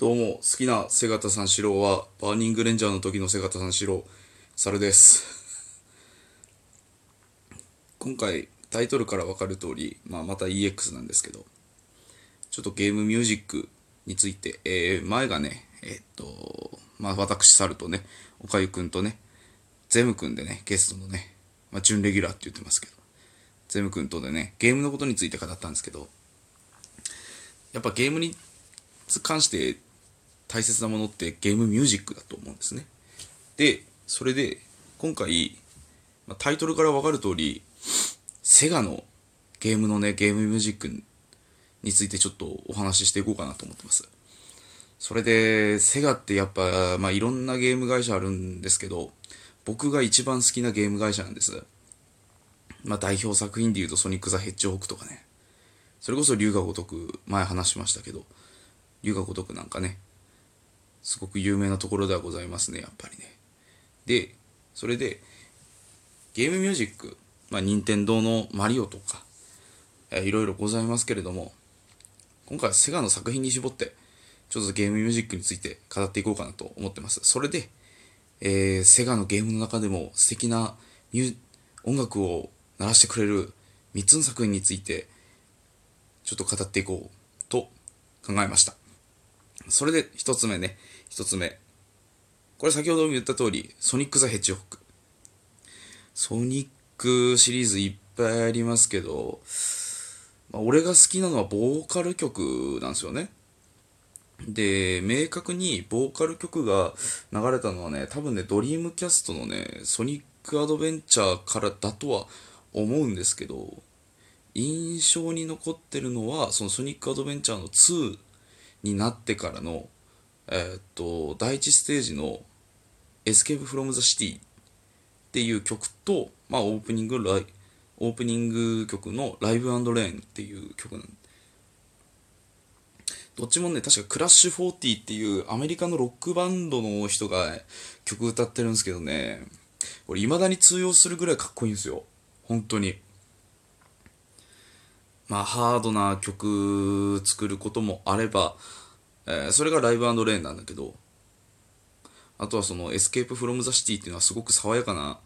どうも、好きなせがた三四郎は、バーニングレンジャーの時のせがた三四郎、猿です。今回、タイトルからわかる通り、まあ、また EX なんですけど、ちょっとゲームミュージックについて、えー、前がね、えーっと、まあ、私、猿とね、おかゆくんとね、ゼムくんでね、ゲストのね、まあ、準レギュラーって言ってますけど、ゼムくんとでね、ゲームのことについて語ったんですけど、やっぱゲームに関して大切なものってゲームミュージックだと思うんですね。で、それで今回、まタイトルからわかる通り、セガのゲームのね、ゲームミュージックについてちょっとお話ししていこうかなと思ってます。それで、セガってやっぱ、まあいろんなゲーム会社あるんですけど、僕が一番好きなゲーム会社なんです。まあ代表作品で言うとソニック・ザ・ヘッジホークとかね。それこそ龍が如く前話しましたけど龍が如くなんかねすごく有名なところではございますねやっぱりねでそれでゲームミュージックまあ任天堂のマリオとか、えーいろいろございますけれども今回はセガの作品に絞ってちょっとゲームミュージックについて語っていこうかなと思ってますそれで、えーセガのゲームの中でも素敵な音楽を鳴らしてくれる3つの作品についてちょっと語っていこうと考えました。それで一つ目ね、一つ目。これ先ほども言った通り、ソニック・ザ・ヘッジホック。ソニックシリーズいっぱいありますけど、まあ、俺が好きなのはボーカル曲なんですよね。で、明確にボーカル曲が流れたのはね、多分ね、ドリームキャストのね、ソニックアドベンチャーからだとは思うんですけど、印象に残ってるのはそのソニックアドベンチャーの2になってからのえーっと第一ステージの Escape from the City っていう曲とまあオープニングライオープニング曲の Live & Learn っていう曲なんどっちもね確か Crush 40っていうアメリカのロックバンドの人が曲歌ってるんですけどね。これ未だに通用するぐらいかっこいいんですよ。本当に。まあ、ハードな曲作ることもあれば、えーそれが Live & Learn なんだけど、あとはその、 Escape from the City っていうのはすごく爽やかな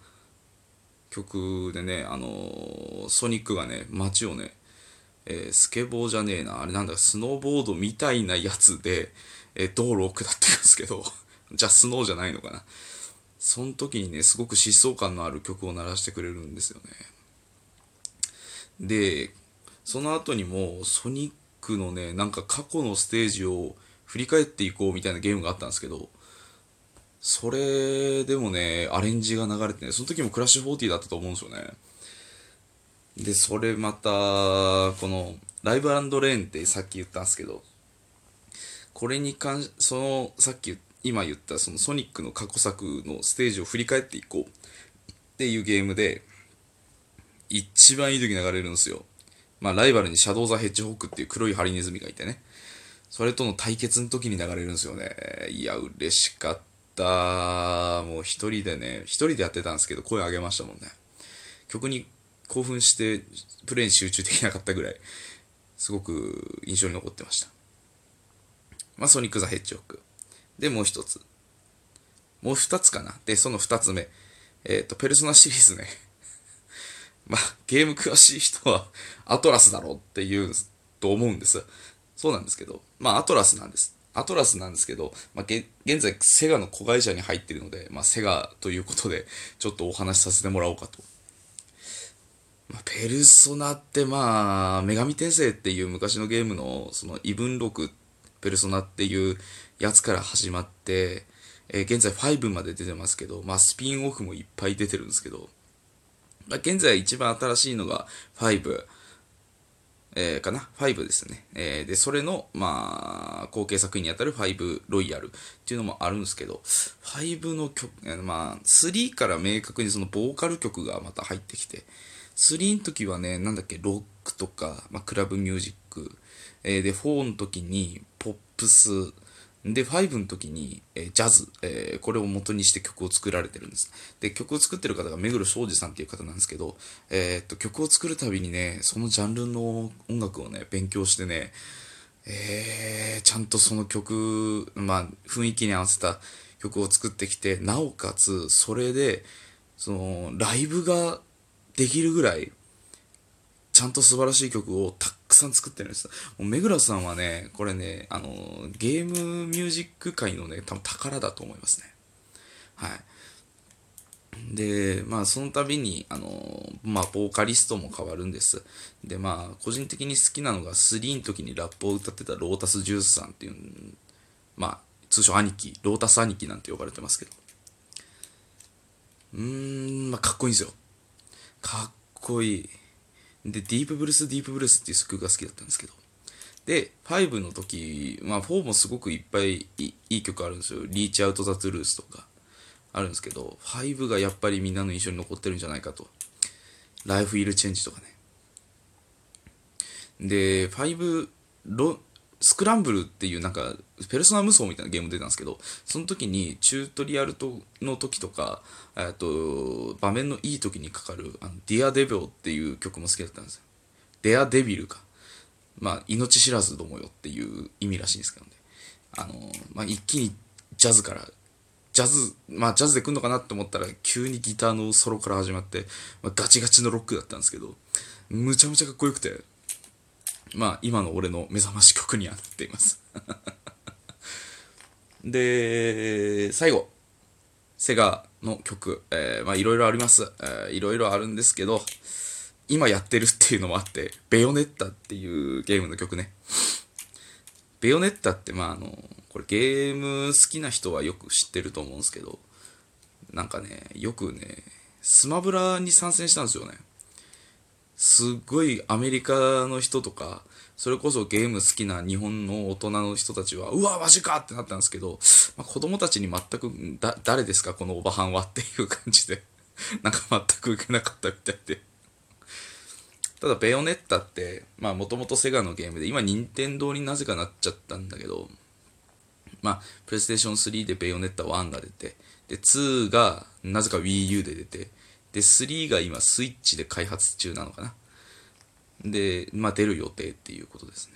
曲でね、あのーソニックがね、街をね、えースケボーじゃねえな、あれなんだ、スノーボードみたいなやつで、えー道路を下ってるんですけど、じゃあスノーじゃないのかな。その時にね、すごく疾走感のある曲を鳴らしてくれるんですよね。で、その後にもソニックのねなんか過去のステージを振り返っていこうみたいなゲームがあったんですけどそれでもねアレンジが流れてねその時もクラッシュ40だったと思うんですよねでそれまたこのライブレーンってさっき言ったんですけどこれに関しそのさっき今言ったそのソニックの過去作のステージを振り返っていこうっていうゲームで一番いい時流れるんですよまあ、ライバルにシャドウ・ザ・ヘッジホークっていう黒いハリネズミがいてね。それとの対決の時に流れるんですよね。いや、嬉しかった。もう一人でね、一人でやってたんですけど、声上げましたもんね。曲に興奮して、プレイに集中できなかったぐらい、すごく印象に残ってました。まあ、ソニック・ザ・ヘッジホーク。で、もう一つ。もう二つかな。で、その二つ目。えっ、と、ペルソナシリーズね。まあ、ゲーム詳しい人はアトラスだろうって言うと思うんです。そうなんですけど、まあ、アトラスなんです。アトラスなんですけど、まあ、現在、セガの子会社に入っているので、まあ、セガということで、ちょっとお話しさせてもらおうかと。まあ、ペルソナって、まあ、女神転生っていう昔のゲームの、その、異文録、ペルソナっていうやつから始まって、えー現在5まで出てますけど、まあ、スピンオフもいっぱい出てるんですけど、まあ、現在一番新しいのが5、えーかな ?5 ですね。えーで、それの、まあ、後継作品にあたる5ロイヤルっていうのもあるんですけど、5の曲、まあ、3から明確にそのボーカル曲がまた入ってきて、3の時はね、なんだっけ、ロックとか、まあ、クラブミュージック、えーで、4の時にポップス、で、5の時に、えージャズ、えーこれを元にして曲を作られてるんです。で、曲を作ってる方が目黒庄司さんっていう方なんですけど、えーっと、曲を作るたびにね、そのジャンルの音楽をね、勉強してね、えー、ちゃんとその曲、まあ、雰囲気に合わせた曲を作ってきて、なおかつ、それで、その、ライブができるぐらい、ちゃんと素晴らしい曲をたくさん作ってるんです。もう目黒さんはね、これね、あの、ゲームミュージック界のね、多分宝だと思いますね。はい。で、まあ、その度に、あの、まあ、ボーカリストも変わるんです。で、まあ、個人的に好きなのが、3の時にラップを歌ってたロータスジュースさんっていう、まあ、通称兄貴、ロータス兄貴なんて呼ばれてますけど。うーん、まあ、かっこいいんですよ。かっこいい。で、ディープブルース、ディープブルースっていう曲が好きだったんですけど。で、5の時、まあ4もすごくいっぱいいい曲あるんですよ。リーチアウトザトゥルースとかあるんですけど、5がやっぱりみんなの印象に残ってるんじゃないかと。ライフイルチェンジとかね。で、5ロ、スクランブルっていうなんか、ペルソナ無双みたいなゲーム出たんですけど、その時にチュートリアルとの時とか、えっと、場面のいい時にかかる、あの、ディアデビルっていう曲も好きだったんですよ。デアデビルか。まあ、命知らずどもよっていう意味らしいんですけどね。あの、まあ、一気にジャズから、ジャズ、まあ、ジャズで来んのかなって思ったら、急にギターのソロから始まって、まあ、ガチガチのロックだったんですけど、むちゃむちゃかっこよくて、まあ、今の俺の目覚まし曲にはなっています で、最後。セガの曲。えー、まあ、いろいろあります。えー、いろいろあるんですけど、今やってるっていうのもあって、ベヨネッタっていうゲームの曲ね。ベヨネッタって、まあ、あの、これゲーム好きな人はよく知ってると思うんですけど、なんかね、よくね、スマブラに参戦したんですよね。すっごいアメリカの人とか、それこそゲーム好きな日本の大人の人たちは、うわ、マジか！ってなったんですけど、まあ、子供たちに全く、だ、誰ですか？このおばはんはっていう感じで、なんか全く受けなかったみたいで。ただ、ベヨネッタって、まあ、もともとセガのゲームで、今、任天堂になぜかなっちゃったんだけど、まあ、プレイステーション3でベヨネッタ1が出て、で、2が、なぜか Wii U で出て、で、3が今スイッチで開発中なのかな。で、まあ出る予定っていうことですね。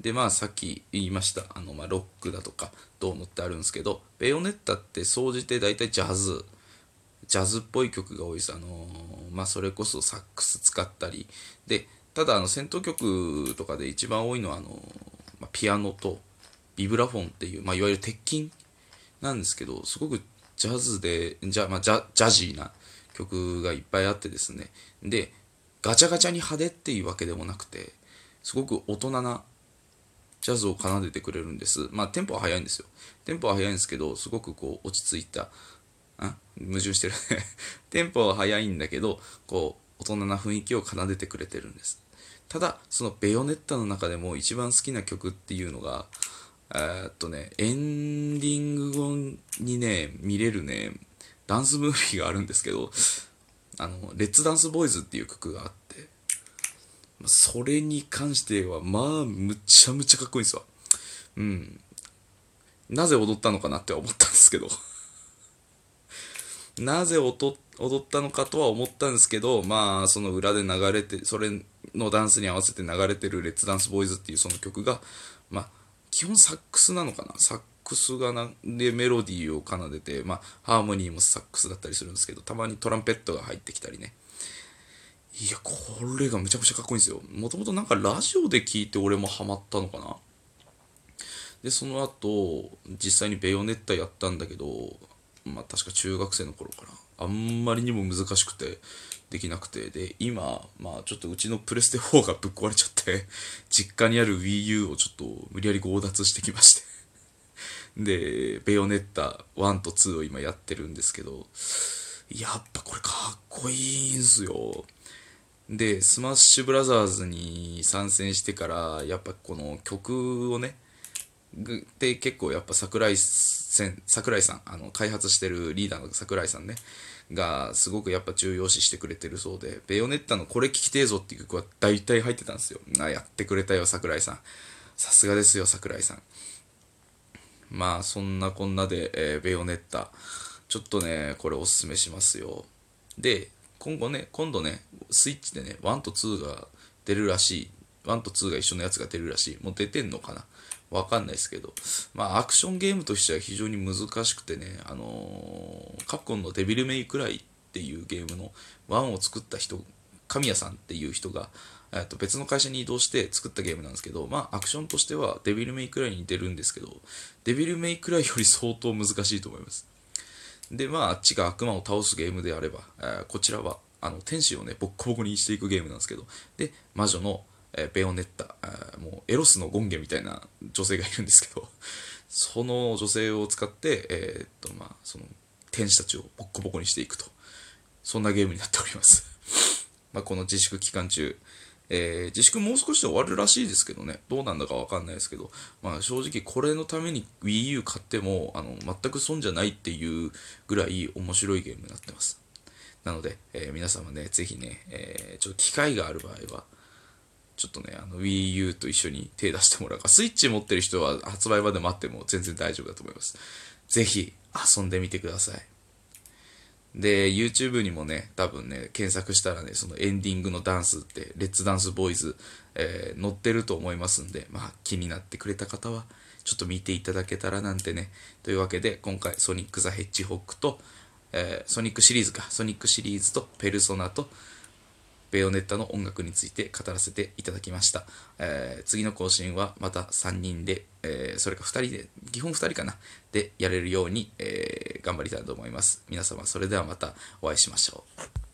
で、まあさっき言いました、あの、まあロックだとか、どうのってあるんですけど、ベヨネッタって総じて大体ジャズ、ジャズっぽい曲が多いです。あのまあそれこそサックス使ったり、で、ただあの戦闘曲とかで一番多いのはあの、まあ、ピアノとビブラフォンっていう、まあいわゆる鉄筋なんですけど、すごくジャズで、じゃ、まあ、ジャジャジーな曲がいっぱいあってですね。で、ガチャガチャに派手っていうわけでもなくて、すごく大人なジャズを奏でてくれるんです。まあ、テンポは速いんですよ。テンポは速いんですけど、すごくこう、落ち着いた、あ矛盾してるね テンポは速いんだけど、こう、大人な雰囲気を奏でてくれてるんです。ただ、そのベヨネッタの中でも一番好きな曲っていうのが、えー、っとね、エンディング後にね、見れるね、ダンスムービーがあるんですけど、あの、レッツダンスボーイズっていう曲があって、それに関しては、まあ、むちゃむちゃかっこいいんですわ。うん。なぜ踊ったのかなって思ったんですけど。なぜ踊ったのかとは思ったんですけど、まあ、その裏で流れて、それのダンスに合わせて流れてるレッツダンスボーイズっていうその曲が、まあ、基本サックスなのかなサックスがなでメロディーを奏でて、まあ、ハーモニーもサックスだったりするんですけど、たまにトランペットが入ってきたりね。いや、これがめちゃくちゃかっこいいんですよ。もともとなんかラジオで聞いて俺もハマったのかな。で、その後、実際にベヨネッタやったんだけど、まあ確か中学生の頃かな。あんまりにも難しくて、できなくて、で、今、まあちょっとうちのプレステ4がぶっ壊れちゃって、実家にある Wii U をちょっと無理やり強奪してきましてで、ベヨネッタ1と2を今やってるんですけど、やっぱこれかっこいいんすよ。で、スマッシュブラザーズに参戦してから、やっぱこの曲をね、で結構やっぱ桜井桜井さん、あの、開発してるリーダーの桜井さんね、がすごくやっぱ重要視してくれてるそうで、ベヨネッタのこれ聴きてえぞっていう曲は大体入ってたんですよ。あ、やってくれたよ、桜井さん。さすがですよ、桜井さん。まあそんなこんなで、えー、ベヨネッタちょっとねこれおすすめしますよで今後ね今度ねスイッチでね1と2が出るらしい1と2が一緒のやつが出るらしい。もう出てんのかな？わかんないですけど。まあ、アクションゲームとしては非常に難しくてね、あのー、カプコンのデビルメイクライっていうゲームの1を作った人、神谷さんっていう人が、えっと別の会社に移動して作ったゲームなんですけど、まあ、アクションとしてはデビルメイクライに似てるんですけど、デビルメイクライより相当難しいと思います。で、まあ、あっちが悪魔を倒すゲームであれば、えー、こちらは、あの、天使をね、ボッコボコにしていくゲームなんですけど、で、魔女の、えー、ベヨネッタ、えー、もうエロスの権化みたいな女性がいるんですけど、その女性を使って、えー、っと、まあ、その、天使たちをボッコボコにしていくと。そんなゲームになっております。まあ、この自粛期間中、えー、自粛もう少しで終わるらしいですけどね、どうなんだかわかんないですけど、まあ正直これのために Wii U 買っても、あの、全く損じゃないっていうぐらい面白いゲームになってます。なので、えー、皆様ね、ぜひね、えー、ちょっと機会がある場合は、ちょっとね、あの Wii U と一緒に手出してもらうか、スイッチ持ってる人は発売まで待っても全然大丈夫だと思います。ぜひ遊んでみてください。で、YouTube にもね、多分ね、検索したらね、そのエンディングのダンスって、レッツダンスボーイズ、えー、載ってると思いますんで、まあ、気になってくれた方は、ちょっと見ていただけたらなんてね。というわけで、今回、ソニック・ザ・ヘッジホックと、えー、ソニックシリーズか、ソニックシリーズと、ペルソナと、ベヨネッタの音楽について語らせていただきました。えー、次の更新はまた3人で、えー、それか2人で、基本2人かな、でやれるように、えー、頑張りたいと思います。皆様、それではまたお会いしましょう。